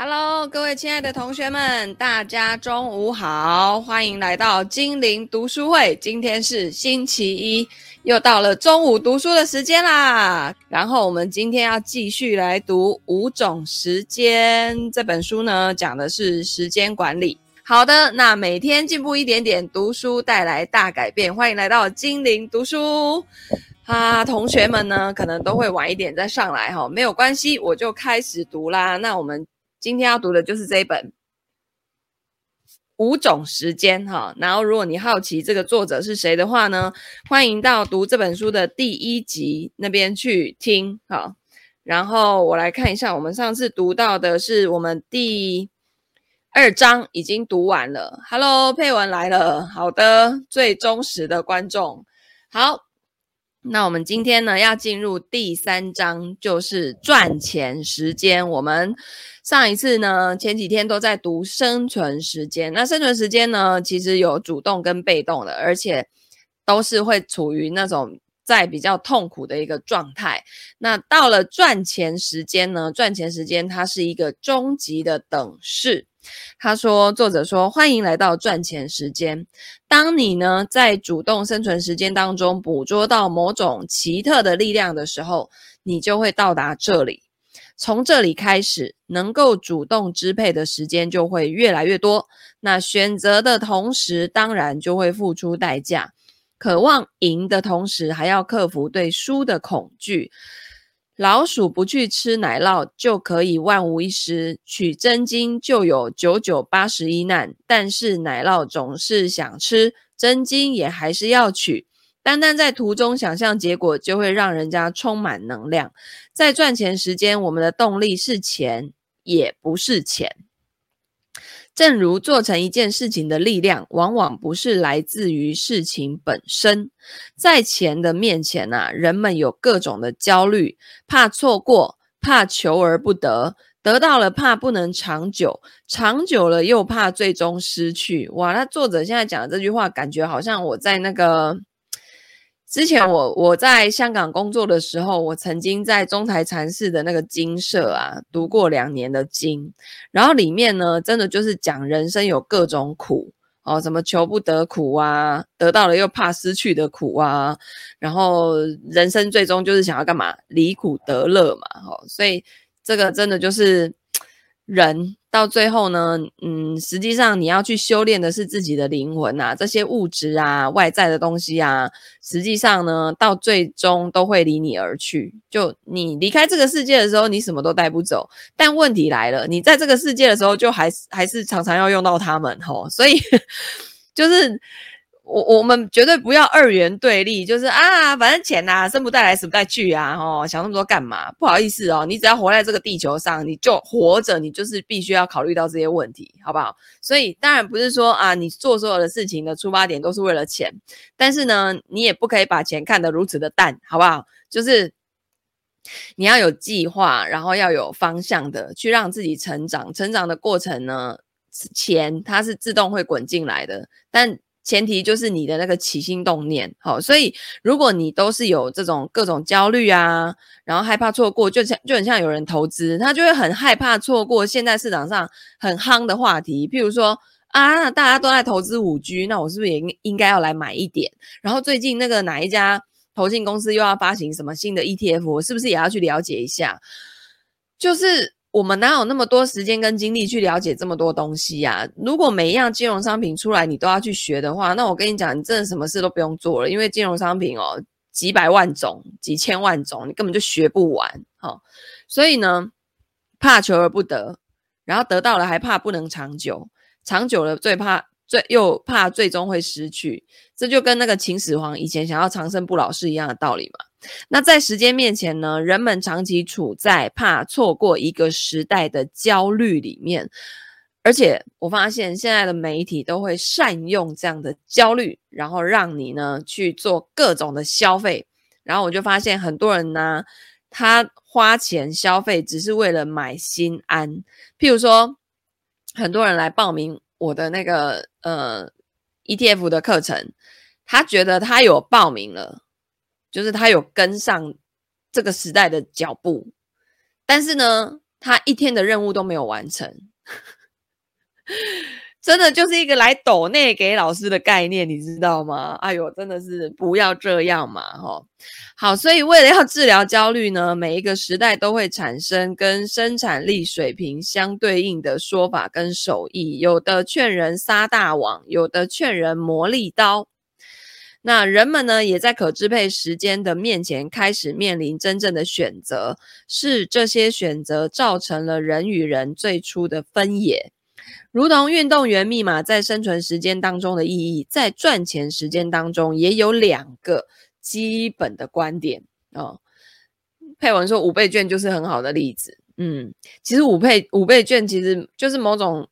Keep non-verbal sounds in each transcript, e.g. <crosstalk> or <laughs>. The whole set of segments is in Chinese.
Hello，各位亲爱的同学们，大家中午好，欢迎来到精灵读书会。今天是星期一，又到了中午读书的时间啦。然后我们今天要继续来读《五种时间》这本书呢，讲的是时间管理。好的，那每天进步一点点，读书带来大改变。欢迎来到精灵读书啊，同学们呢，可能都会晚一点再上来哈，没有关系，我就开始读啦。那我们。今天要读的就是这一本《五种时间》哈，然后如果你好奇这个作者是谁的话呢，欢迎到读这本书的第一集那边去听哈。然后我来看一下，我们上次读到的是我们第二章，已经读完了。Hello，佩文来了，好的，最忠实的观众，好。那我们今天呢，要进入第三章，就是赚钱时间。我们上一次呢，前几天都在读生存时间。那生存时间呢，其实有主动跟被动的，而且都是会处于那种在比较痛苦的一个状态。那到了赚钱时间呢，赚钱时间它是一个终极的等式。他说：“作者说，欢迎来到赚钱时间。当你呢，在主动生存时间当中捕捉到某种奇特的力量的时候，你就会到达这里。从这里开始，能够主动支配的时间就会越来越多。那选择的同时，当然就会付出代价。渴望赢的同时，还要克服对输的恐惧。”老鼠不去吃奶酪就可以万无一失，取真经就有九九八十一难。但是奶酪总是想吃，真经也还是要取。单单在途中想象结果，就会让人家充满能量。在赚钱时间，我们的动力是钱，也不是钱。正如做成一件事情的力量，往往不是来自于事情本身。在钱的面前啊，人们有各种的焦虑，怕错过，怕求而不得，得到了怕不能长久，长久了又怕最终失去。哇，那作者现在讲的这句话，感觉好像我在那个。之前我我在香港工作的时候，我曾经在中台禅寺的那个精舍啊读过两年的经，然后里面呢，真的就是讲人生有各种苦哦，什么求不得苦啊，得到了又怕失去的苦啊，然后人生最终就是想要干嘛？离苦得乐嘛，哦，所以这个真的就是人。到最后呢，嗯，实际上你要去修炼的是自己的灵魂啊，这些物质啊、外在的东西啊，实际上呢，到最终都会离你而去。就你离开这个世界的时候，你什么都带不走。但问题来了，你在这个世界的时候，就还是还是常常要用到他们吼，所以 <laughs> 就是。我我们绝对不要二元对立，就是啊，反正钱呐、啊，生不带来，死不带去啊，哦，想那么多干嘛？不好意思哦，你只要活在这个地球上，你就活着，你就是必须要考虑到这些问题，好不好？所以当然不是说啊，你做所有的事情的出发点都是为了钱，但是呢，你也不可以把钱看得如此的淡，好不好？就是你要有计划，然后要有方向的去让自己成长，成长的过程呢，钱它是自动会滚进来的，但。前提就是你的那个起心动念，好，所以如果你都是有这种各种焦虑啊，然后害怕错过，就像就很像有人投资，他就会很害怕错过现在市场上很夯的话题，譬如说啊，大家都在投资五 G，那我是不是也应应该要来买一点？然后最近那个哪一家投信公司又要发行什么新的 ETF，我是不是也要去了解一下？就是。我们哪有那么多时间跟精力去了解这么多东西呀？如果每一样金融商品出来你都要去学的话，那我跟你讲，你真的什么事都不用做了，因为金融商品哦，几百万种、几千万种，你根本就学不完。好，所以呢，怕求而不得，然后得到了还怕不能长久，长久了最怕最又怕最终会失去，这就跟那个秦始皇以前想要长生不老是一样的道理嘛。那在时间面前呢，人们长期处在怕错过一个时代的焦虑里面，而且我发现现在的媒体都会善用这样的焦虑，然后让你呢去做各种的消费，然后我就发现很多人呢，他花钱消费只是为了买心安，譬如说，很多人来报名我的那个呃 ETF 的课程，他觉得他有报名了。就是他有跟上这个时代的脚步，但是呢，他一天的任务都没有完成。<laughs> 真的就是一个来抖内给老师的概念，你知道吗？哎呦，真的是不要这样嘛，吼。好，所以为了要治疗焦虑呢，每一个时代都会产生跟生产力水平相对应的说法跟手艺，有的劝人撒大网，有的劝人磨利刀。那人们呢，也在可支配时间的面前开始面临真正的选择，是这些选择造成了人与人最初的分野。如同运动员密码在生存时间当中的意义，在赚钱时间当中也有两个基本的观点哦。佩文说五倍券就是很好的例子，嗯，其实五倍五倍券其实就是某种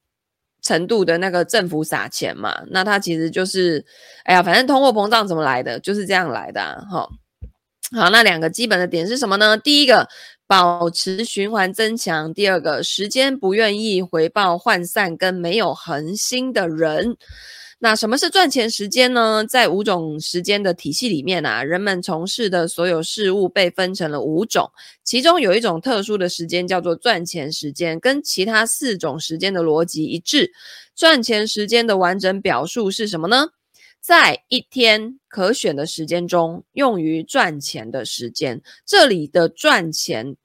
程度的那个政府撒钱嘛，那它其实就是，哎呀，反正通货膨胀怎么来的，就是这样来的哈、好，那两个基本的点是什么呢？第一个。保持循环增强。第二个，时间不愿意回报涣散跟没有恒心的人。那什么是赚钱时间呢？在五种时间的体系里面啊，人们从事的所有事物被分成了五种，其中有一种特殊的时间叫做赚钱时间，跟其他四种时间的逻辑一致。赚钱时间的完整表述是什么呢？在一天可选的时间中，用于赚钱的时间。这里的赚钱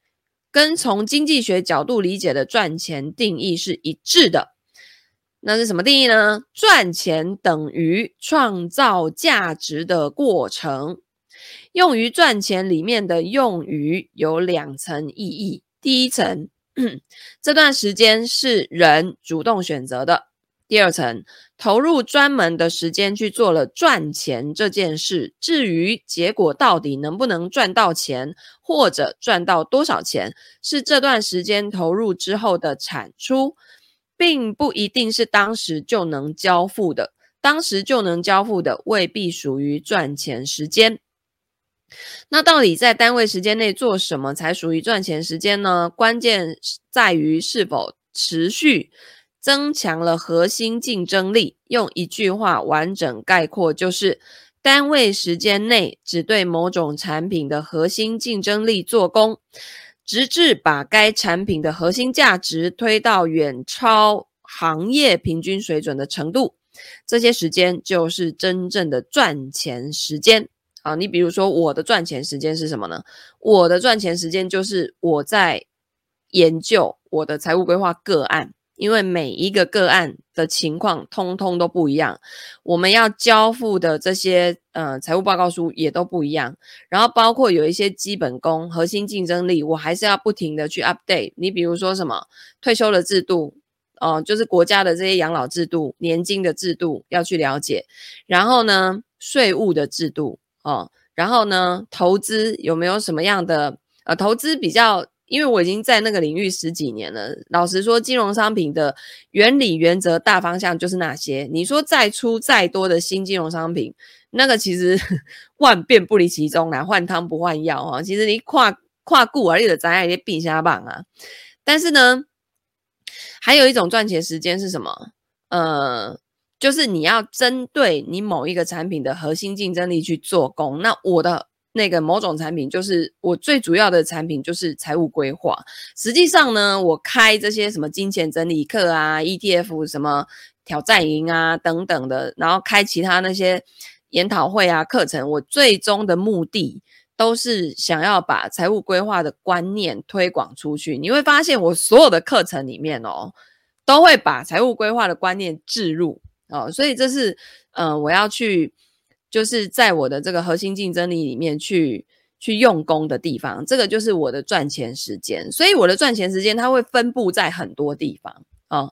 跟从经济学角度理解的赚钱定义是一致的。那是什么定义呢？赚钱等于创造价值的过程。用于赚钱里面的用于有两层意义。第一层，<clears throat> 这段时间是人主动选择的。第二层，投入专门的时间去做了赚钱这件事，至于结果到底能不能赚到钱，或者赚到多少钱，是这段时间投入之后的产出，并不一定是当时就能交付的。当时就能交付的，未必属于赚钱时间。那到底在单位时间内做什么才属于赚钱时间呢？关键在于是否持续。增强了核心竞争力。用一句话完整概括，就是单位时间内只对某种产品的核心竞争力做功，直至把该产品的核心价值推到远超行业平均水准的程度。这些时间就是真正的赚钱时间。啊，你比如说，我的赚钱时间是什么呢？我的赚钱时间就是我在研究我的财务规划个案。因为每一个个案的情况通通都不一样，我们要交付的这些呃财务报告书也都不一样，然后包括有一些基本功、核心竞争力，我还是要不停的去 update。你比如说什么退休的制度，哦、呃，就是国家的这些养老制度、年金的制度要去了解，然后呢，税务的制度，哦，然后呢，投资有没有什么样的呃投资比较。因为我已经在那个领域十几年了，老实说，金融商品的原理、原则、大方向就是那些。你说再出再多的新金融商品，那个其实 <laughs> 万变不离其宗啦，换汤不换药哈。其实你跨跨顾而立的，咱也必下棒啊。但是呢，还有一种赚钱时间是什么？呃，就是你要针对你某一个产品的核心竞争力去做工。那我的。那个某种产品就是我最主要的产品，就是财务规划。实际上呢，我开这些什么金钱整理课啊、ETF 什么挑战营啊等等的，然后开其他那些研讨会啊课程，我最终的目的都是想要把财务规划的观念推广出去。你会发现，我所有的课程里面哦，都会把财务规划的观念置入哦，所以这是、呃，我要去。就是在我的这个核心竞争力里面去去用功的地方，这个就是我的赚钱时间。所以我的赚钱时间它会分布在很多地方哦。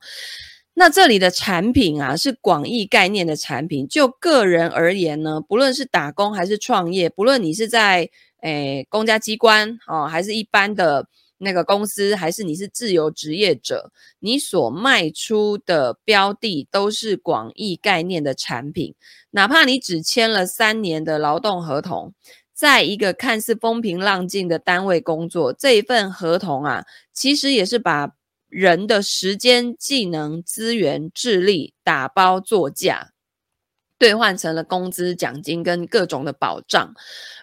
那这里的产品啊是广义概念的产品，就个人而言呢，不论是打工还是创业，不论你是在诶公家机关哦，还是一般的。那个公司还是你是自由职业者，你所卖出的标的都是广义概念的产品，哪怕你只签了三年的劳动合同，在一个看似风平浪静的单位工作，这一份合同啊，其实也是把人的时间、技能、资源、智力打包作价，兑换成了工资、奖金跟各种的保障。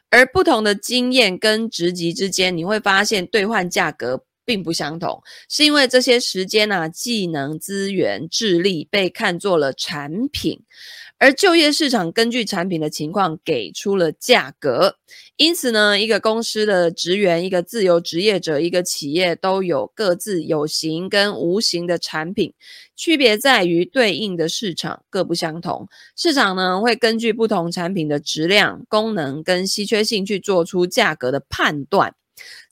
而不同的经验跟职级之间，你会发现兑换价格并不相同，是因为这些时间啊、技能、资源、智力被看作了产品。而就业市场根据产品的情况给出了价格，因此呢，一个公司的职员、一个自由职业者、一个企业都有各自有形跟无形的产品，区别在于对应的市场各不相同。市场呢，会根据不同产品的质量、功能跟稀缺性去做出价格的判断。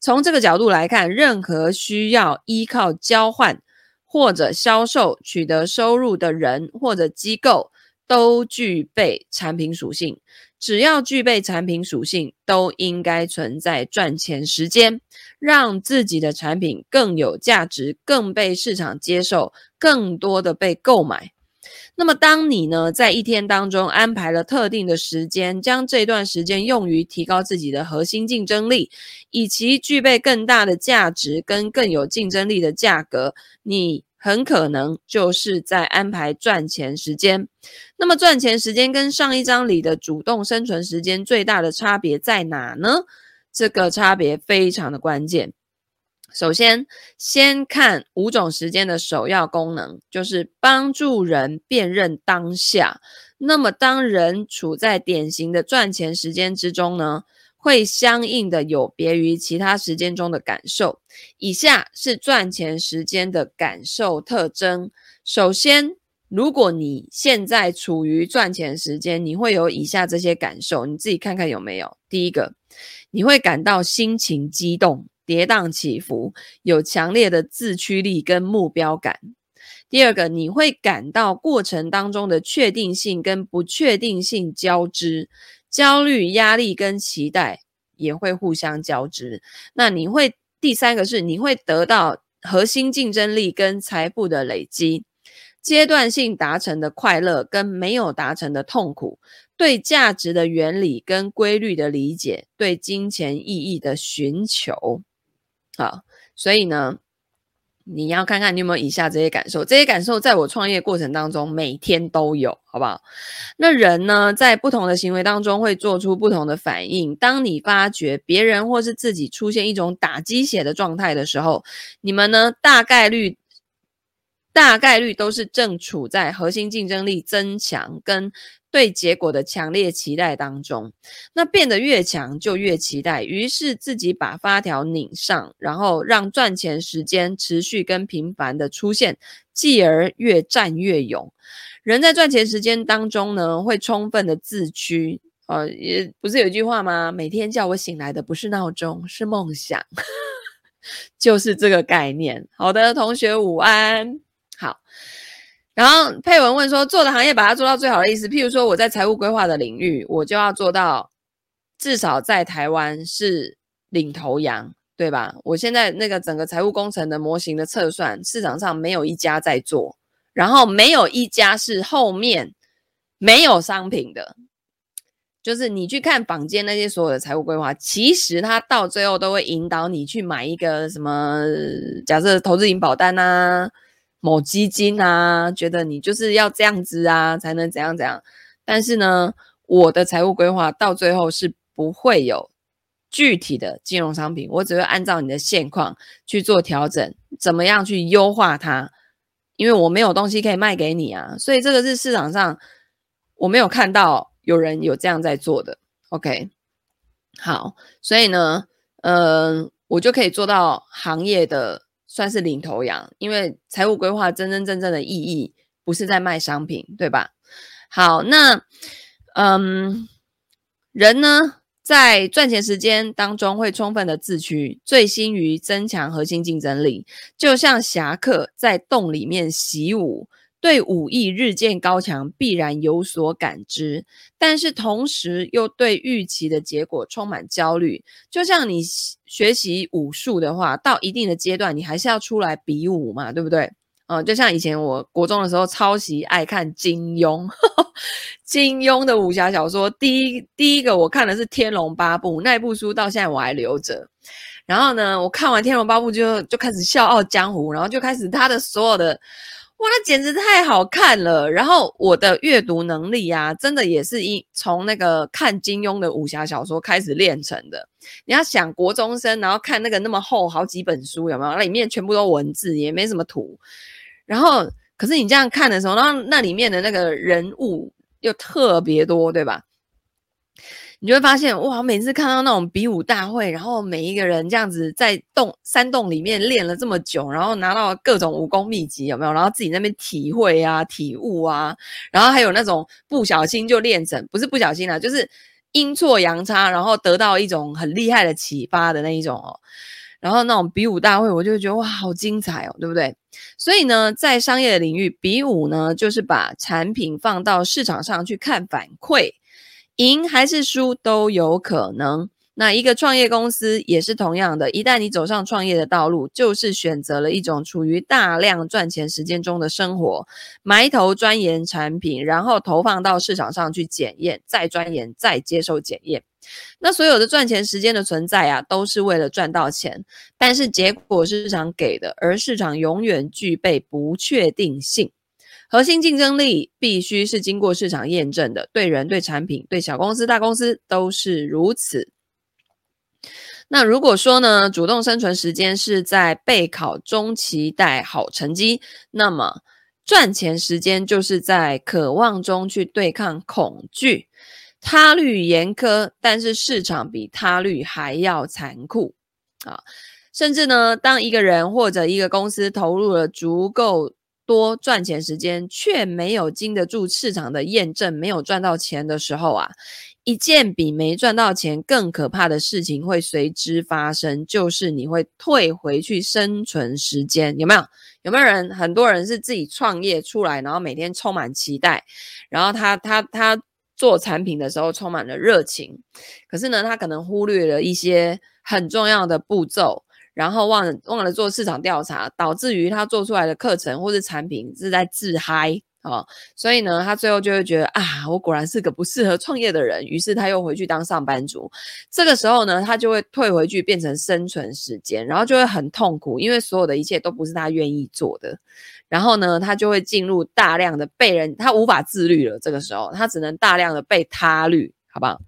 从这个角度来看，任何需要依靠交换或者销售取得收入的人或者机构。都具备产品属性，只要具备产品属性，都应该存在赚钱时间，让自己的产品更有价值，更被市场接受，更多的被购买。那么，当你呢，在一天当中安排了特定的时间，将这段时间用于提高自己的核心竞争力，以及具备更大的价值跟更有竞争力的价格，你。很可能就是在安排赚钱时间。那么赚钱时间跟上一章里的主动生存时间最大的差别在哪呢？这个差别非常的关键。首先，先看五种时间的首要功能，就是帮助人辨认当下。那么当人处在典型的赚钱时间之中呢，会相应的有别于其他时间中的感受。以下是赚钱时间的感受特征。首先，如果你现在处于赚钱时间，你会有以下这些感受，你自己看看有没有。第一个，你会感到心情激动、跌宕起伏，有强烈的自驱力跟目标感。第二个，你会感到过程当中的确定性跟不确定性交织。焦虑、压力跟期待也会互相交织。那你会第三个是你会得到核心竞争力跟财富的累积，阶段性达成的快乐跟没有达成的痛苦，对价值的原理跟规律的理解，对金钱意义的寻求。好，所以呢。你要看看你有没有以下这些感受，这些感受在我创业过程当中每天都有，好不好？那人呢，在不同的行为当中会做出不同的反应。当你发觉别人或是自己出现一种打鸡血的状态的时候，你们呢，大概率。大概率都是正处在核心竞争力增强跟对结果的强烈期待当中。那变得越强就越期待，于是自己把发条拧上，然后让赚钱时间持续跟频繁的出现，继而越战越勇。人在赚钱时间当中呢，会充分的自驱。呃，也不是有一句话吗？每天叫我醒来的不是闹钟，是梦想。<laughs> 就是这个概念。好的，同学午安。好，然后佩文问说：“做的行业把它做到最好的意思，譬如说我在财务规划的领域，我就要做到至少在台湾是领头羊，对吧？我现在那个整个财务工程的模型的测算，市场上没有一家在做，然后没有一家是后面没有商品的。就是你去看坊间那些所有的财务规划，其实它到最后都会引导你去买一个什么，假设投资型保单啊。”某基金啊，觉得你就是要这样子啊，才能怎样怎样。但是呢，我的财务规划到最后是不会有具体的金融商品，我只会按照你的现况去做调整，怎么样去优化它。因为我没有东西可以卖给你啊，所以这个是市场上我没有看到有人有这样在做的。OK，好，所以呢，嗯、呃，我就可以做到行业的。算是领头羊，因为财务规划真真正正的意义不是在卖商品，对吧？好，那嗯，人呢，在赚钱时间当中会充分的自驱，醉心于增强核心竞争力，就像侠客在洞里面习武。对武艺日渐高强必然有所感知，但是同时又对预期的结果充满焦虑。就像你学习武术的话，到一定的阶段，你还是要出来比武嘛，对不对？嗯、就像以前我国中的时候，超级爱看金庸，<laughs> 金庸的武侠小说。第一第一个我看的是《天龙八部》，那部书到现在我还留着。然后呢，我看完《天龙八部》就就开始笑傲江湖，然后就开始他的所有的。哇，那简直太好看了。然后我的阅读能力啊，真的也是一从那个看金庸的武侠小说开始练成的。你要想国中生，然后看那个那么厚好几本书，有没有？那里面全部都文字，也没什么图。然后，可是你这样看的时候，然后那里面的那个人物又特别多，对吧？你就会发现，哇！每次看到那种比武大会，然后每一个人这样子在洞山洞里面练了这么久，然后拿到各种武功秘籍，有没有？然后自己那边体会啊、体悟啊，然后还有那种不小心就练成，不是不小心啊，就是阴错阳差，然后得到一种很厉害的启发的那一种哦。然后那种比武大会，我就觉得哇，好精彩哦，对不对？所以呢，在商业的领域，比武呢，就是把产品放到市场上去看反馈。赢还是输都有可能。那一个创业公司也是同样的，一旦你走上创业的道路，就是选择了一种处于大量赚钱时间中的生活，埋头钻研产品，然后投放到市场上去检验，再钻研，再接受检验。那所有的赚钱时间的存在啊，都是为了赚到钱，但是结果是市场给的，而市场永远具备不确定性。核心竞争力必须是经过市场验证的，对人、对产品、对小公司、大公司都是如此。那如果说呢，主动生存时间是在备考中期待好成绩，那么赚钱时间就是在渴望中去对抗恐惧。他律严苛，但是市场比他律还要残酷啊！甚至呢，当一个人或者一个公司投入了足够。多赚钱时间却没有经得住市场的验证，没有赚到钱的时候啊，一件比没赚到钱更可怕的事情会随之发生，就是你会退回去生存时间。有没有？有没有人？很多人是自己创业出来，然后每天充满期待，然后他他他做产品的时候充满了热情，可是呢，他可能忽略了一些很重要的步骤。然后忘了忘了做市场调查，导致于他做出来的课程或是产品是在自嗨哦，所以呢，他最后就会觉得啊，我果然是个不适合创业的人，于是他又回去当上班族。这个时候呢，他就会退回去变成生存时间，然后就会很痛苦，因为所有的一切都不是他愿意做的。然后呢，他就会进入大量的被人，他无法自律了。这个时候，他只能大量的被他律，好不好？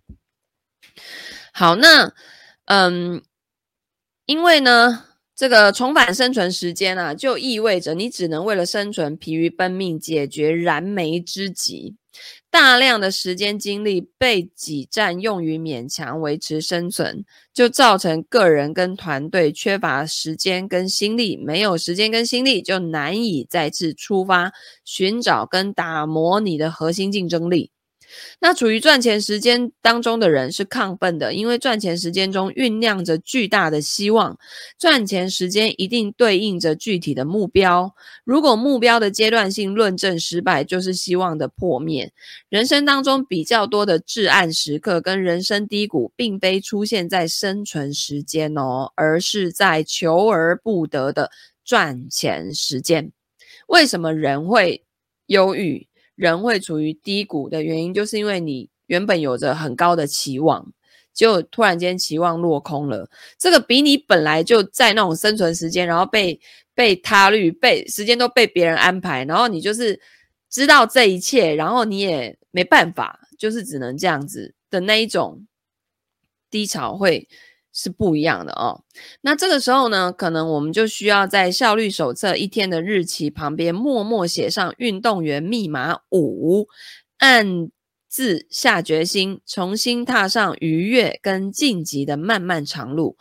好，那嗯。因为呢，这个重返生存时间啊，就意味着你只能为了生存疲于奔命，解决燃眉之急。大量的时间精力被挤占用于勉强维持生存，就造成个人跟团队缺乏时间跟心力。没有时间跟心力，就难以再次出发，寻找跟打磨你的核心竞争力。那处于赚钱时间当中的人是亢奋的，因为赚钱时间中酝酿着巨大的希望。赚钱时间一定对应着具体的目标。如果目标的阶段性论证失败，就是希望的破灭。人生当中比较多的至暗时刻跟人生低谷，并非出现在生存时间哦，而是在求而不得的赚钱时间。为什么人会忧郁？人会处于低谷的原因，就是因为你原本有着很高的期望，结果突然间期望落空了。这个比你本来就在那种生存时间，然后被被他律，被时间都被别人安排，然后你就是知道这一切，然后你也没办法，就是只能这样子的那一种低潮会。是不一样的哦。那这个时候呢，可能我们就需要在效率手册一天的日期旁边默默写上运动员密码五，暗自下决心，重新踏上愉悦跟晋级的漫漫长路。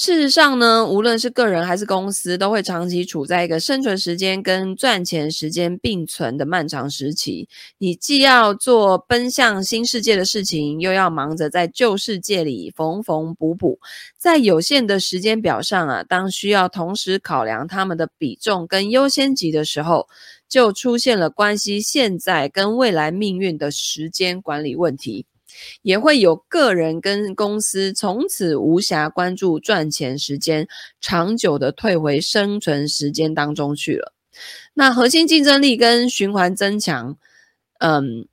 事实上呢，无论是个人还是公司，都会长期处在一个生存时间跟赚钱时间并存的漫长时期。你既要做奔向新世界的事情，又要忙着在旧世界里缝缝补补。在有限的时间表上啊，当需要同时考量他们的比重跟优先级的时候，就出现了关系现在跟未来命运的时间管理问题。也会有个人跟公司从此无暇关注赚钱时间，长久的退回生存时间当中去了。那核心竞争力跟循环增强，嗯，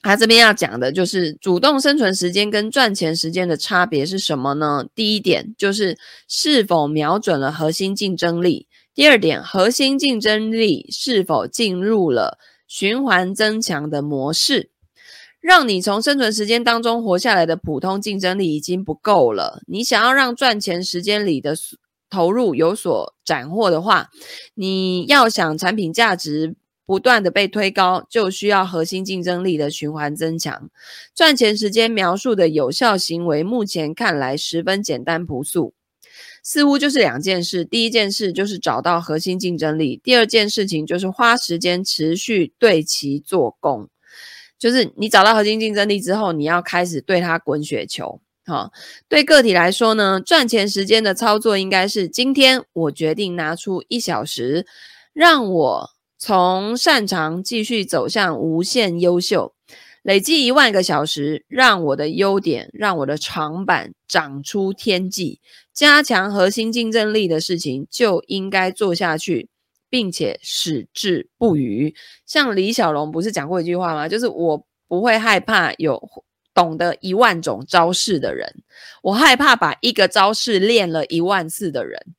他这边要讲的就是主动生存时间跟赚钱时间的差别是什么呢？第一点就是是否瞄准了核心竞争力。第二点，核心竞争力是否进入了循环增强的模式，让你从生存时间当中活下来的普通竞争力已经不够了。你想要让赚钱时间里的投入有所斩获的话，你要想产品价值不断的被推高，就需要核心竞争力的循环增强。赚钱时间描述的有效行为，目前看来十分简单朴素。似乎就是两件事，第一件事就是找到核心竞争力，第二件事情就是花时间持续对其做工。就是你找到核心竞争力之后，你要开始对它滚雪球。好，对个体来说呢，赚钱时间的操作应该是：今天我决定拿出一小时，让我从擅长继续走向无限优秀。累计一万个小时，让我的优点，让我的长板长出天际，加强核心竞争力的事情就应该做下去，并且矢志不渝。像李小龙不是讲过一句话吗？就是我不会害怕有懂得一万种招式的人，我害怕把一个招式练了一万次的人。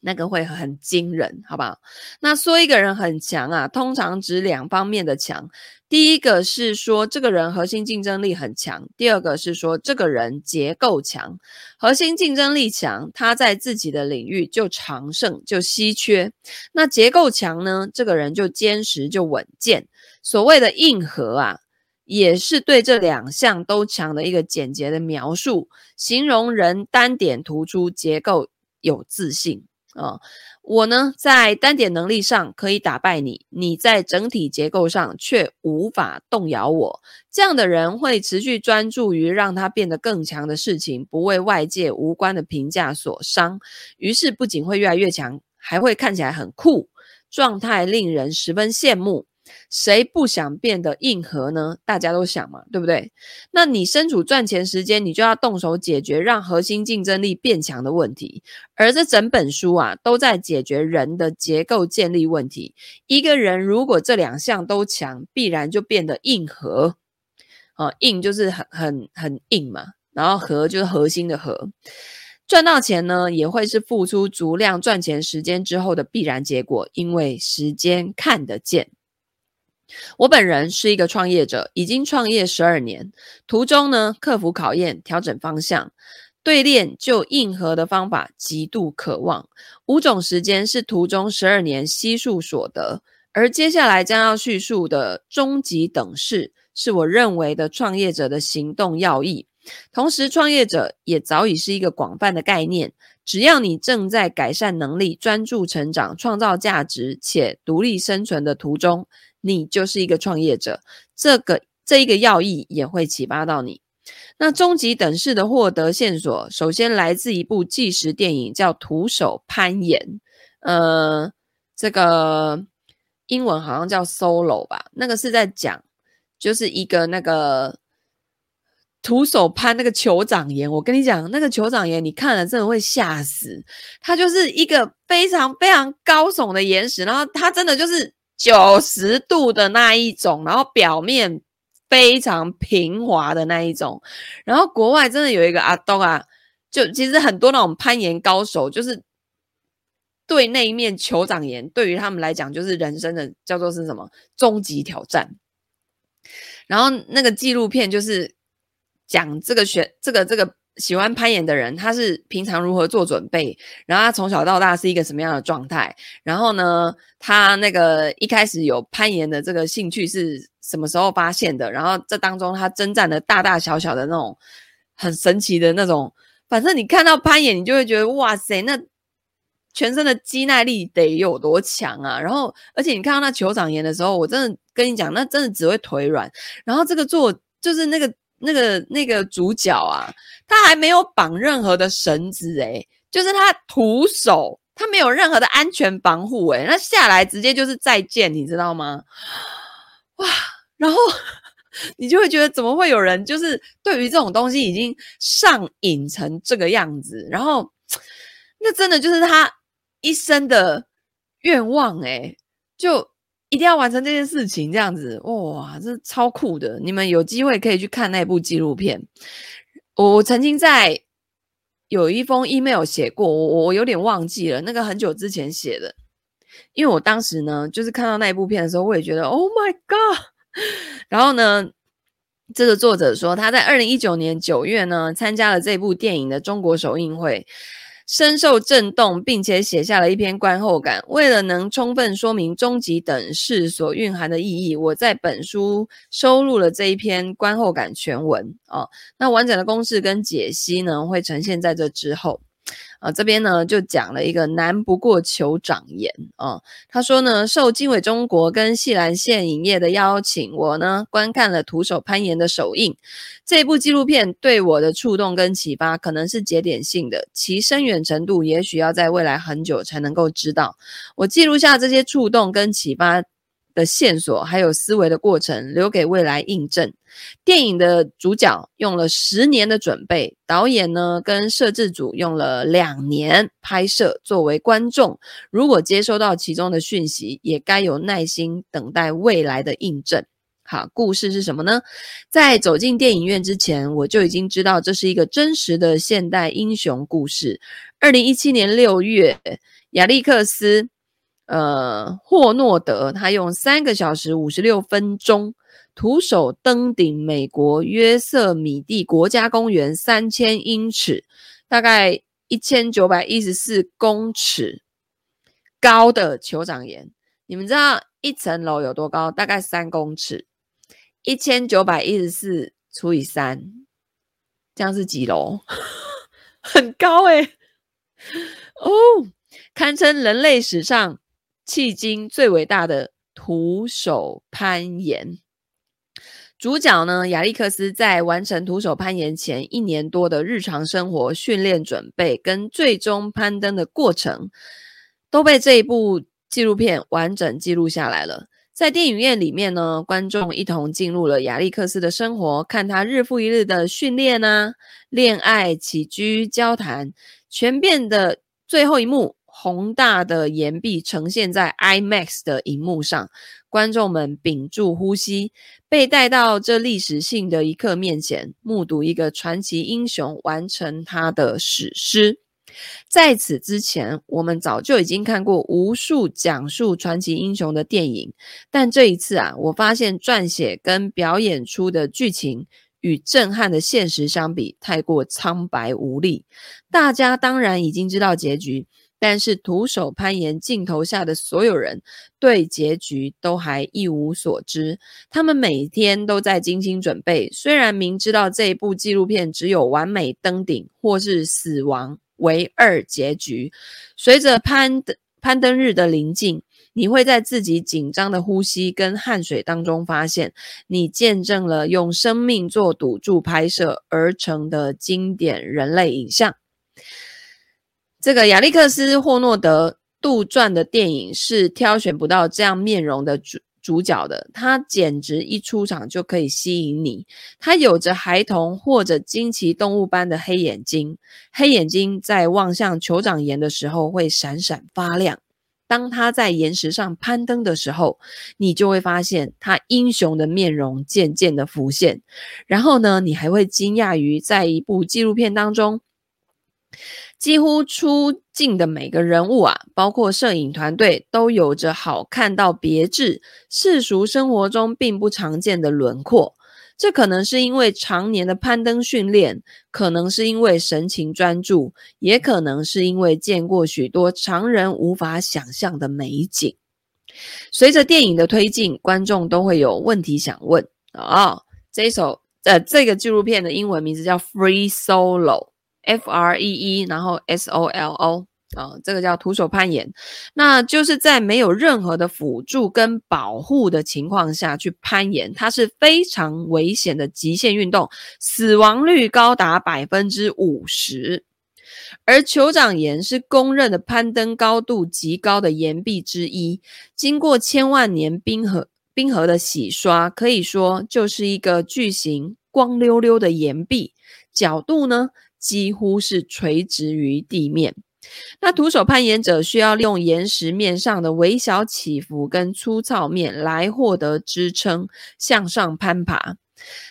那个会很惊人，好不好？那说一个人很强啊，通常指两方面的强。第一个是说这个人核心竞争力很强，第二个是说这个人结构强。核心竞争力强，他在自己的领域就长盛就稀缺。那结构强呢？这个人就坚实就稳健。所谓的硬核啊，也是对这两项都强的一个简洁的描述，形容人单点突出，结构有自信。啊、我呢在单点能力上可以打败你，你在整体结构上却无法动摇我。这样的人会持续专注于让他变得更强的事情，不为外界无关的评价所伤。于是不仅会越来越强，还会看起来很酷，状态令人十分羡慕。谁不想变得硬核呢？大家都想嘛，对不对？那你身处赚钱时间，你就要动手解决让核心竞争力变强的问题。而这整本书啊，都在解决人的结构建立问题。一个人如果这两项都强，必然就变得硬核。啊，硬就是很很很硬嘛，然后核就是核心的核。赚到钱呢，也会是付出足量赚钱时间之后的必然结果，因为时间看得见。我本人是一个创业者，已经创业十二年，途中呢，克服考验，调整方向，对练就硬核的方法，极度渴望。五种时间是途中十二年悉数所得，而接下来将要叙述的终极等式，是我认为的创业者的行动要义。同时，创业者也早已是一个广泛的概念。只要你正在改善能力、专注成长、创造价值且独立生存的途中。你就是一个创业者，这个这一个要义也会启发到你。那终极等式的获得线索，首先来自一部纪实电影，叫《徒手攀岩》。呃，这个英文好像叫 Solo 吧？那个是在讲，就是一个那个徒手攀那个酋长岩。我跟你讲，那个酋长岩，你看了真的会吓死。它就是一个非常非常高耸的岩石，然后它真的就是。九十度的那一种，然后表面非常平滑的那一种，然后国外真的有一个阿东啊，就其实很多那种攀岩高手，就是对那一面酋长岩，对于他们来讲就是人生的叫做是什么终极挑战。然后那个纪录片就是讲这个选这个这个。喜欢攀岩的人，他是平常如何做准备？然后他从小到大是一个什么样的状态？然后呢，他那个一开始有攀岩的这个兴趣是什么时候发现的？然后这当中他征战的大大小小的那种很神奇的那种，反正你看到攀岩，你就会觉得哇塞，那全身的肌耐力得有多强啊！然后，而且你看到那酋长岩的时候，我真的跟你讲，那真的只会腿软。然后这个做就是那个。那个那个主角啊，他还没有绑任何的绳子诶，就是他徒手，他没有任何的安全防护诶，那下来直接就是再见，你知道吗？哇，然后 <laughs> 你就会觉得怎么会有人就是对于这种东西已经上瘾成这个样子，然后那真的就是他一生的愿望诶，就。一定要完成这件事情，这样子哇，这超酷的！你们有机会可以去看那部纪录片。我曾经在有一封 email 写过，我我有点忘记了，那个很久之前写的。因为我当时呢，就是看到那一部片的时候，我也觉得 Oh my God！<laughs> 然后呢，这个作者说他在二零一九年九月呢，参加了这部电影的中国首映会。深受震动，并且写下了一篇观后感。为了能充分说明终极等式所蕴含的意义，我在本书收录了这一篇观后感全文。哦，那完整的公式跟解析呢，会呈现在这之后。啊，这边呢就讲了一个难不过酋长岩啊。他说呢，受经纬中国跟西兰县影业的邀请，我呢观看了徒手攀岩的首映。这部纪录片对我的触动跟启发，可能是节点性的，其深远程度也许要在未来很久才能够知道。我记录下这些触动跟启发。的线索还有思维的过程，留给未来印证。电影的主角用了十年的准备，导演呢跟摄制组用了两年拍摄。作为观众，如果接收到其中的讯息，也该有耐心等待未来的印证。好，故事是什么呢？在走进电影院之前，我就已经知道这是一个真实的现代英雄故事。二零一七年六月，亚历克斯。呃，霍诺德他用三个小时五十六分钟，徒手登顶美国约瑟米蒂国家公园三千英尺，大概一千九百一十四公尺高的酋长岩。你们知道一层楼有多高？大概三公尺，一千九百一十四除以三，这样是几楼？<laughs> 很高诶。哦，堪称人类史上。迄今最伟大的徒手攀岩主角呢，亚历克斯在完成徒手攀岩前一年多的日常生活、训练准备跟最终攀登的过程，都被这一部纪录片完整记录下来了。在电影院里面呢，观众一同进入了亚历克斯的生活，看他日复一日的训练啊、恋爱、起居、交谈，全片的最后一幕。宏大的岩壁呈现在 IMAX 的荧幕上，观众们屏住呼吸，被带到这历史性的一刻面前，目睹一个传奇英雄完成他的史诗。在此之前，我们早就已经看过无数讲述传奇英雄的电影，但这一次啊，我发现撰写跟表演出的剧情与震撼的现实相比，太过苍白无力。大家当然已经知道结局。但是徒手攀岩镜头下的所有人对结局都还一无所知，他们每天都在精心准备。虽然明知道这一部纪录片只有完美登顶或是死亡为二结局，随着攀攀登日的临近，你会在自己紧张的呼吸跟汗水当中发现，你见证了用生命做赌注拍摄而成的经典人类影像。这个亚历克斯·霍诺德杜撰的电影是挑选不到这样面容的主主角的，他简直一出场就可以吸引你。他有着孩童或者惊奇动物般的黑眼睛，黑眼睛在望向酋长岩的时候会闪闪发亮。当他在岩石上攀登的时候，你就会发现他英雄的面容渐渐的浮现。然后呢，你还会惊讶于在一部纪录片当中。几乎出镜的每个人物啊，包括摄影团队，都有着好看到别致、世俗生活中并不常见的轮廓。这可能是因为常年的攀登训练，可能是因为神情专注，也可能是因为见过许多常人无法想象的美景。随着电影的推进，观众都会有问题想问啊、哦。这一首呃，这个纪录片的英文名字叫《Free Solo》。F R E E，然后 S O L O，啊、这个叫徒手攀岩，那就是在没有任何的辅助跟保护的情况下去攀岩，它是非常危险的极限运动，死亡率高达百分之五十。而酋长岩是公认的攀登高度极高的岩壁之一，经过千万年冰河冰河的洗刷，可以说就是一个巨型光溜溜的岩壁，角度呢，几乎是垂直于地面。那徒手攀岩者需要利用岩石面上的微小起伏跟粗糙面来获得支撑，向上攀爬。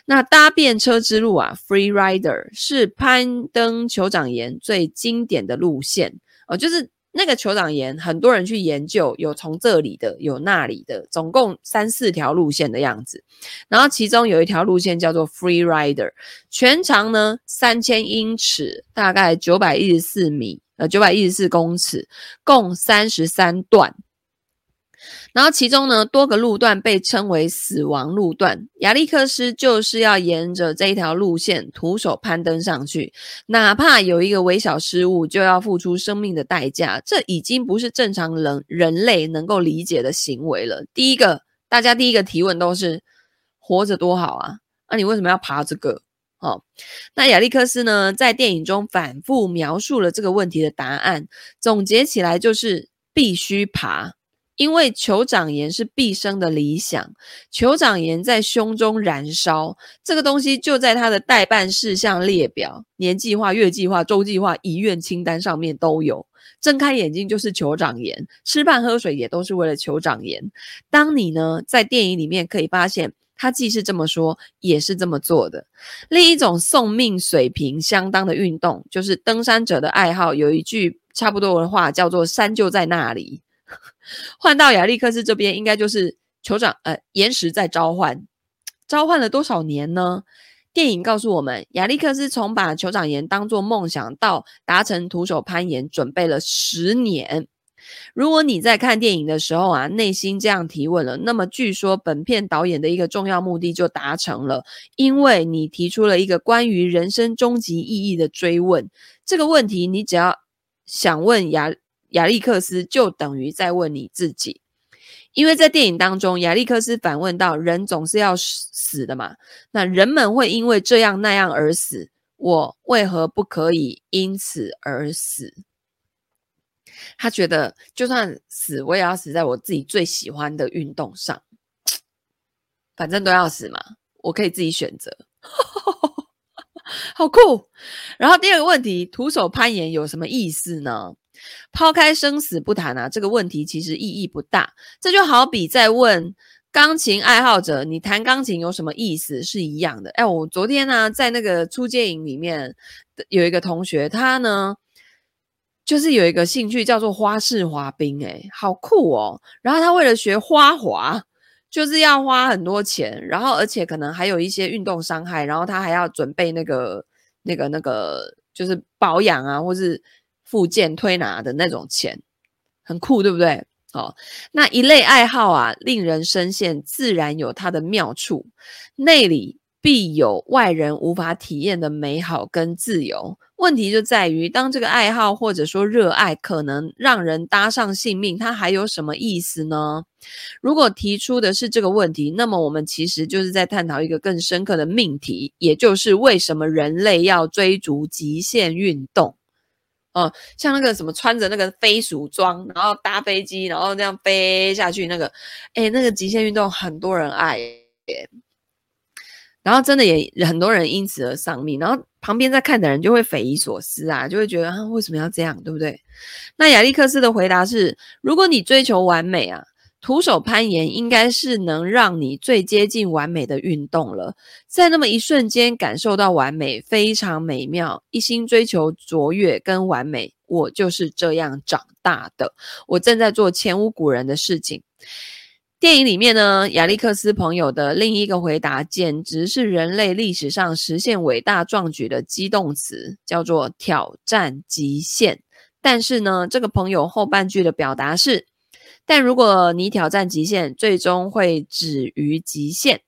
那搭便车之路啊，Free Rider 是攀登酋长岩最经典的路线哦，就是那个酋长岩，很多人去研究，有从这里的，有那里的，总共三四条路线的样子。然后其中有一条路线叫做 Free Rider，全长呢三千英尺，大概九百一十四米，呃九百一十四公尺，共三十三段。然后其中呢，多个路段被称为死亡路段。亚历克斯就是要沿着这一条路线徒手攀登上去，哪怕有一个微小失误，就要付出生命的代价。这已经不是正常人人类能够理解的行为了。第一个，大家第一个提问都是：活着多好啊！那、你为什么要爬这个？哦，那亚历克斯呢，在电影中反复描述了这个问题的答案，总结起来就是必须爬。因为酋长岩是毕生的理想，酋长岩在胸中燃烧，这个东西就在他的待办事项列表、年计划、月计划、周计划、遗愿清单上面都有。睁开眼睛就是酋长岩，吃饭喝水也都是为了酋长岩。当你呢，在电影里面可以发现，他既是这么说，也是这么做的。另一种送命水平相当的运动，就是登山者的爱好。有一句差不多的话叫做“山就在那里”。<laughs> 换到亚历克斯这边，应该就是酋长呃，岩石在召唤，召唤了多少年呢？电影告诉我们，亚历克斯从把酋长岩当作梦想到达成徒手攀岩，准备了十年。如果你在看电影的时候啊，内心这样提问了，那么据说本片导演的一个重要目的就达成了，因为你提出了一个关于人生终极意义的追问。这个问题，你只要想问亚。亚历克斯就等于在问你自己，因为在电影当中，亚历克斯反问到：“人总是要死的嘛？那人们会因为这样那样而死，我为何不可以因此而死？”他觉得，就算死，我也要死在我自己最喜欢的运动上，<tsk> 反正都要死嘛，我可以自己选择，<laughs> 好酷。然后第二个问题，徒手攀岩有什么意思呢？抛开生死不谈啊，这个问题其实意义不大。这就好比在问钢琴爱好者，你弹钢琴有什么意思是一样的。哎，我昨天呢，在那个初阶营里面有一个同学，他呢就是有一个兴趣叫做花式滑冰，哎，好酷哦。然后他为了学花滑，就是要花很多钱，然后而且可能还有一些运动伤害，然后他还要准备那个那个那个就是保养啊，或是。复健推拿的那种钱，很酷，对不对？哦，那一类爱好啊，令人深陷，自然有它的妙处，内里必有外人无法体验的美好跟自由。问题就在于，当这个爱好或者说热爱可能让人搭上性命，它还有什么意思呢？如果提出的是这个问题，那么我们其实就是在探讨一个更深刻的命题，也就是为什么人类要追逐极限运动。哦，像那个什么穿着那个飞鼠装，然后搭飞机，然后这样飞下去，那个，诶，那个极限运动很多人爱，然后真的也很多人因此而丧命，然后旁边在看的人就会匪夷所思啊，就会觉得啊，为什么要这样，对不对？那亚历克斯的回答是：如果你追求完美啊。徒手攀岩应该是能让你最接近完美的运动了，在那么一瞬间感受到完美，非常美妙。一心追求卓越跟完美，我就是这样长大的。我正在做前无古人的事情。电影里面呢，亚历克斯朋友的另一个回答，简直是人类历史上实现伟大壮举的激动词，叫做挑战极限。但是呢，这个朋友后半句的表达是。但如果你挑战极限，最终会止于极限。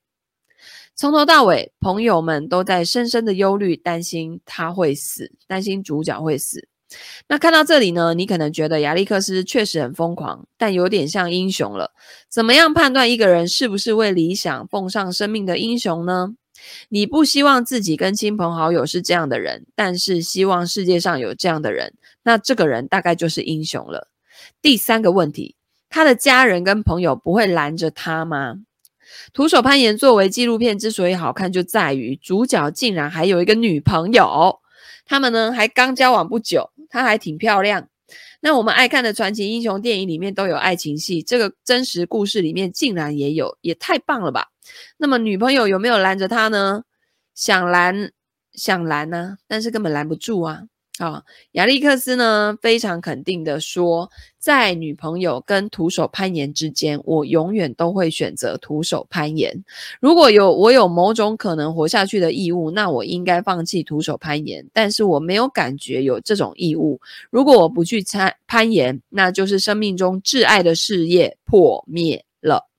从头到尾，朋友们都在深深的忧虑，担心他会死，担心主角会死。那看到这里呢，你可能觉得亚历克斯确实很疯狂，但有点像英雄了。怎么样判断一个人是不是为理想奉上生命的英雄呢？你不希望自己跟亲朋好友是这样的人，但是希望世界上有这样的人，那这个人大概就是英雄了。第三个问题。他的家人跟朋友不会拦着他吗？徒手攀岩作为纪录片之所以好看，就在于主角竟然还有一个女朋友，他们呢还刚交往不久，她还挺漂亮。那我们爱看的传奇英雄电影里面都有爱情戏，这个真实故事里面竟然也有，也太棒了吧！那么女朋友有没有拦着他呢？想拦，想拦呢、但是根本拦不住啊。啊，亚历克斯呢，非常肯定的说，在女朋友跟徒手攀岩之间，我永远都会选择徒手攀岩。如果有我有某种可能活下去的义务，那我应该放弃徒手攀岩。但是我没有感觉有这种义务。如果我不去参攀岩，那就是生命中挚爱的事业破灭了。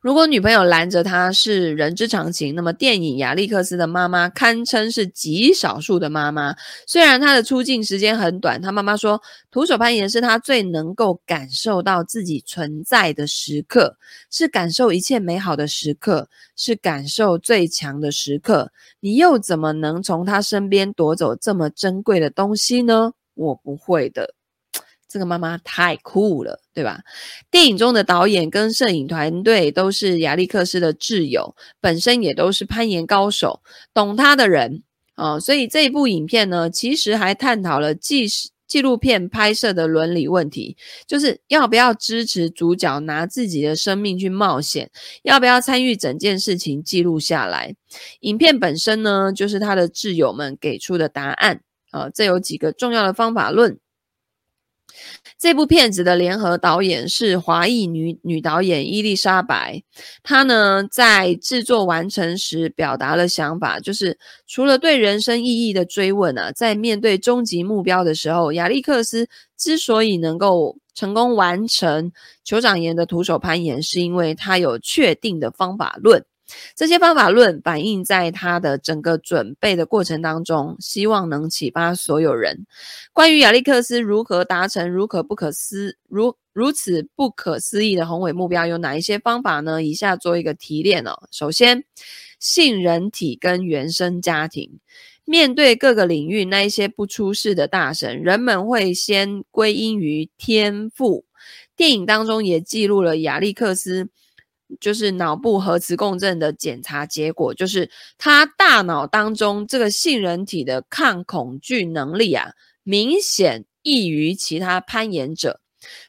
如果女朋友拦着他是人之常情，那么电影《亚历克斯的妈妈》堪称是极少数的妈妈。虽然她的出镜时间很短，她妈妈说，徒手攀岩是她最能够感受到自己存在的时刻，是感受一切美好的时刻，是感受最强的时刻。你又怎么能从她身边夺走这么珍贵的东西呢？我不会的。这个妈妈太酷了，对吧？电影中的导演跟摄影团队都是亚历克斯的挚友，本身也都是攀岩高手，懂他的人啊、哦。所以这一部影片呢，其实还探讨了纪实纪录片拍摄的伦理问题，就是要不要支持主角拿自己的生命去冒险，要不要参与整件事情记录下来。影片本身呢，就是他的挚友们给出的答案啊、这有几个重要的方法论。这部片子的联合导演是华裔女女导演伊丽莎白，她呢在制作完成时表达了想法，就是除了对人生意义的追问啊，在面对终极目标的时候，亚历克斯之所以能够成功完成酋长岩的徒手攀岩，是因为他有确定的方法论。这些方法论反映在他的整个准备的过程当中，希望能启发所有人。关于亚历克斯如何达成如可不可思如如此不可思议的宏伟目标，有哪一些方法呢？以下做一个提炼哦。首先，性、人体跟原生家庭，面对各个领域那一些不出世的大神，人们会先归因于天赋。电影当中也记录了亚历克斯。就是脑部核磁共振的检查结果，就是他大脑当中这个杏仁体的抗恐惧能力啊，明显异于其他攀岩者。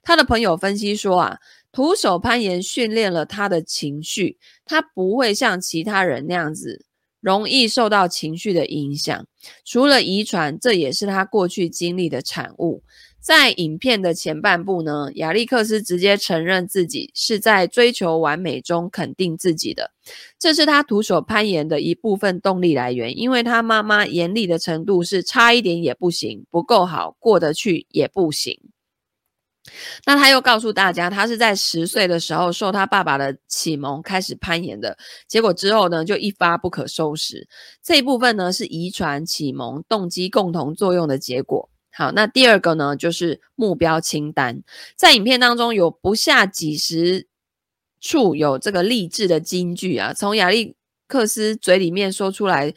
他的朋友分析说啊，徒手攀岩训练了他的情绪，他不会像其他人那样子容易受到情绪的影响。除了遗传，这也是他过去经历的产物。在影片的前半部呢，亚历克斯直接承认自己是在追求完美中肯定自己的，这是他徒手攀岩的一部分动力来源。因为他妈妈严厉的程度是差一点也不行，不够好，过得去也不行。那他又告诉大家，他是在十岁的时候受他爸爸的启蒙开始攀岩的，结果之后呢就一发不可收拾。这一部分呢是遗传、启蒙、动机共同作用的结果。好，那第二个呢，就是目标清单。在影片当中有不下几十处有这个励志的金句啊，从亚历克斯嘴里面说出来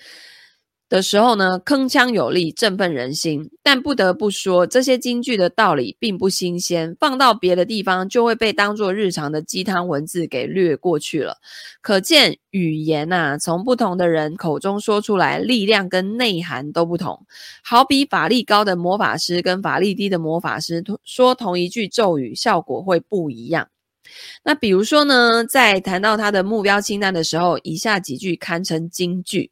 的时候呢，铿锵有力，振奋人心。但不得不说，这些金句的道理并不新鲜，放到别的地方就会被当作日常的鸡汤文字给略过去了。可见语言啊，从不同的人口中说出来，力量跟内涵都不同。好比法力高的魔法师跟法力低的魔法师说同一句咒语，效果会不一样。那比如说呢，在谈到他的目标清单的时候，以下几句堪称金句。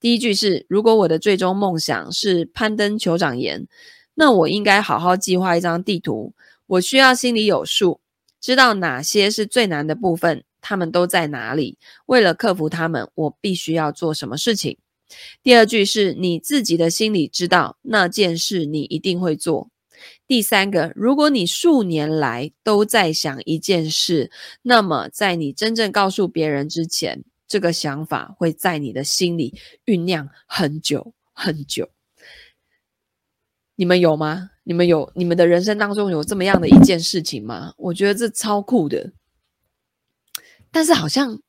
第一句是：如果我的最终梦想是攀登酋长岩，那我应该好好计划一张地图。我需要心里有数，知道哪些是最难的部分，他们都在哪里。为了克服他们，我必须要做什么事情。第二句是：你自己的心里知道那件事，你一定会做。第三个，如果你数年来都在想一件事，那么在你真正告诉别人之前，这个想法会在你的心里酝酿很久很久。你们有吗？你们有？你们的人生当中有这么样的一件事情吗？我觉得这超酷的。但是好像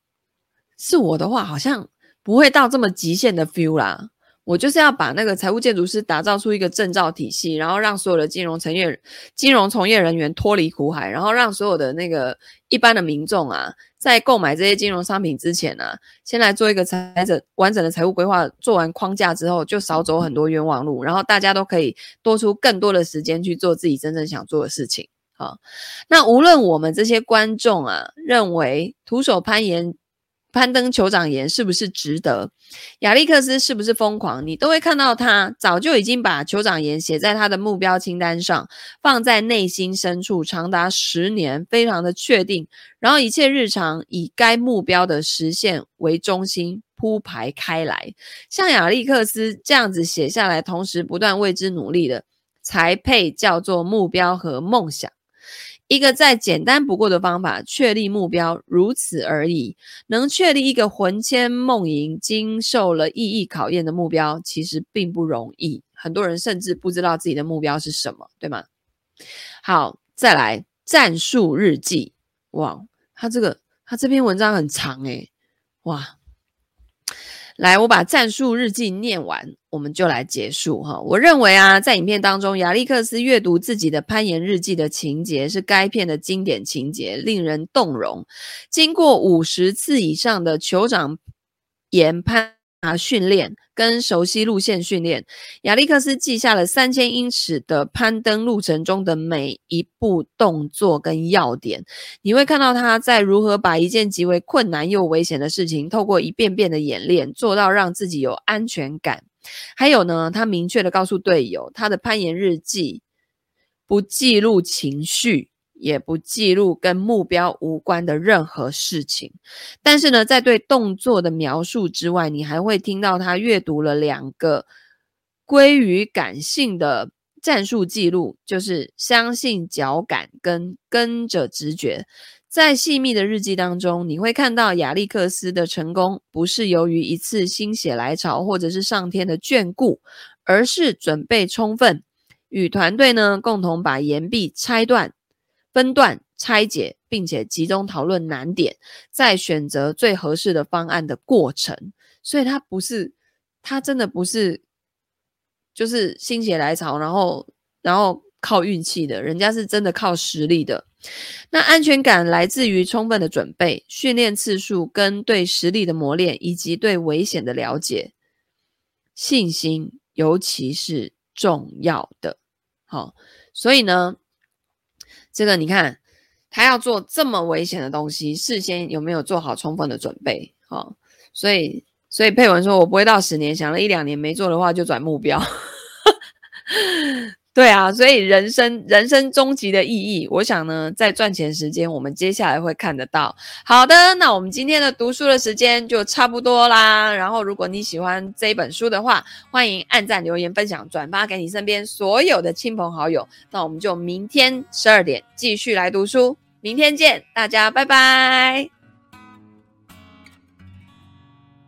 是我的话，好像不会到这么极限的 feel 啦。我就是要把那个财务建筑师打造出一个证照体系，然后让所有的金融从业金融从业人员脱离苦海，然后让所有的那个一般的民众啊，在购买这些金融商品之前呢、啊，先来做一个财整完整的财务规划，做完框架之后，就少走很多冤枉路，然后大家都可以多出更多的时间去做自己真正想做的事情。好，那无论我们这些观众啊认为徒手攀岩。攀登酋长岩是不是值得？亚历克斯是不是疯狂？你都会看到他早就已经把酋长岩写在他的目标清单上，放在内心深处长达十年，非常的确定。然后一切日常以该目标的实现为中心铺排开来。像亚历克斯这样子写下来，同时不断为之努力的，才配叫做目标和梦想。一个再简单不过的方法，确立目标，如此而已。能确立一个魂牵梦萦、经受了意义考验的目标，其实并不容易。很多人甚至不知道自己的目标是什么，对吗？好，再来战术日记。哇，他这个他这篇文章很长诶，哇。来，我把战术日记念完，我们就来结束哈。我认为啊，在影片当中，亚历克斯阅读自己的攀岩日记的情节是该片的经典情节，令人动容。经过五十次以上的酋长岩攀啊训练。跟熟悉路线训练，亚历克斯记下了三千英尺的攀登路程中的每一步动作跟要点。你会看到他在如何把一件极为困难又危险的事情，透过一遍遍的演练，做到让自己有安全感。还有呢，他明确的告诉队友，他的攀岩日记不记录情绪。也不记录跟目标无关的任何事情，但是呢，在对动作的描述之外，你还会听到他阅读了两个归于感性的战术记录，就是相信脚感跟跟着直觉。在细密的日记当中，你会看到亚历克斯的成功不是由于一次心血来潮或者是上天的眷顾，而是准备充分，与团队呢共同把岩壁拆断。分段拆解，并且集中讨论难点，再选择最合适的方案的过程。所以，他不是，他真的不是，就是心血来潮，然后，然后靠运气的。人家是真的靠实力的。那安全感来自于充分的准备、训练次数跟对实力的磨练，以及对危险的了解。信心尤其是重要的。好，所以呢。这个你看，他要做这么危险的东西，事先有没有做好充分的准备？好，所以，所以佩文说，我不会到十年，想了一两年没做的话，就转目标。<laughs> 对啊，所以人生人生终极的意义，我想呢，在赚钱时间，我们接下来会看得到。好的，那我们今天的读书的时间就差不多啦。然后，如果你喜欢这一本书的话，欢迎按赞、留言、分享、转发给你身边所有的亲朋好友。那我们就明天十二点继续来读书，明天见，大家拜拜。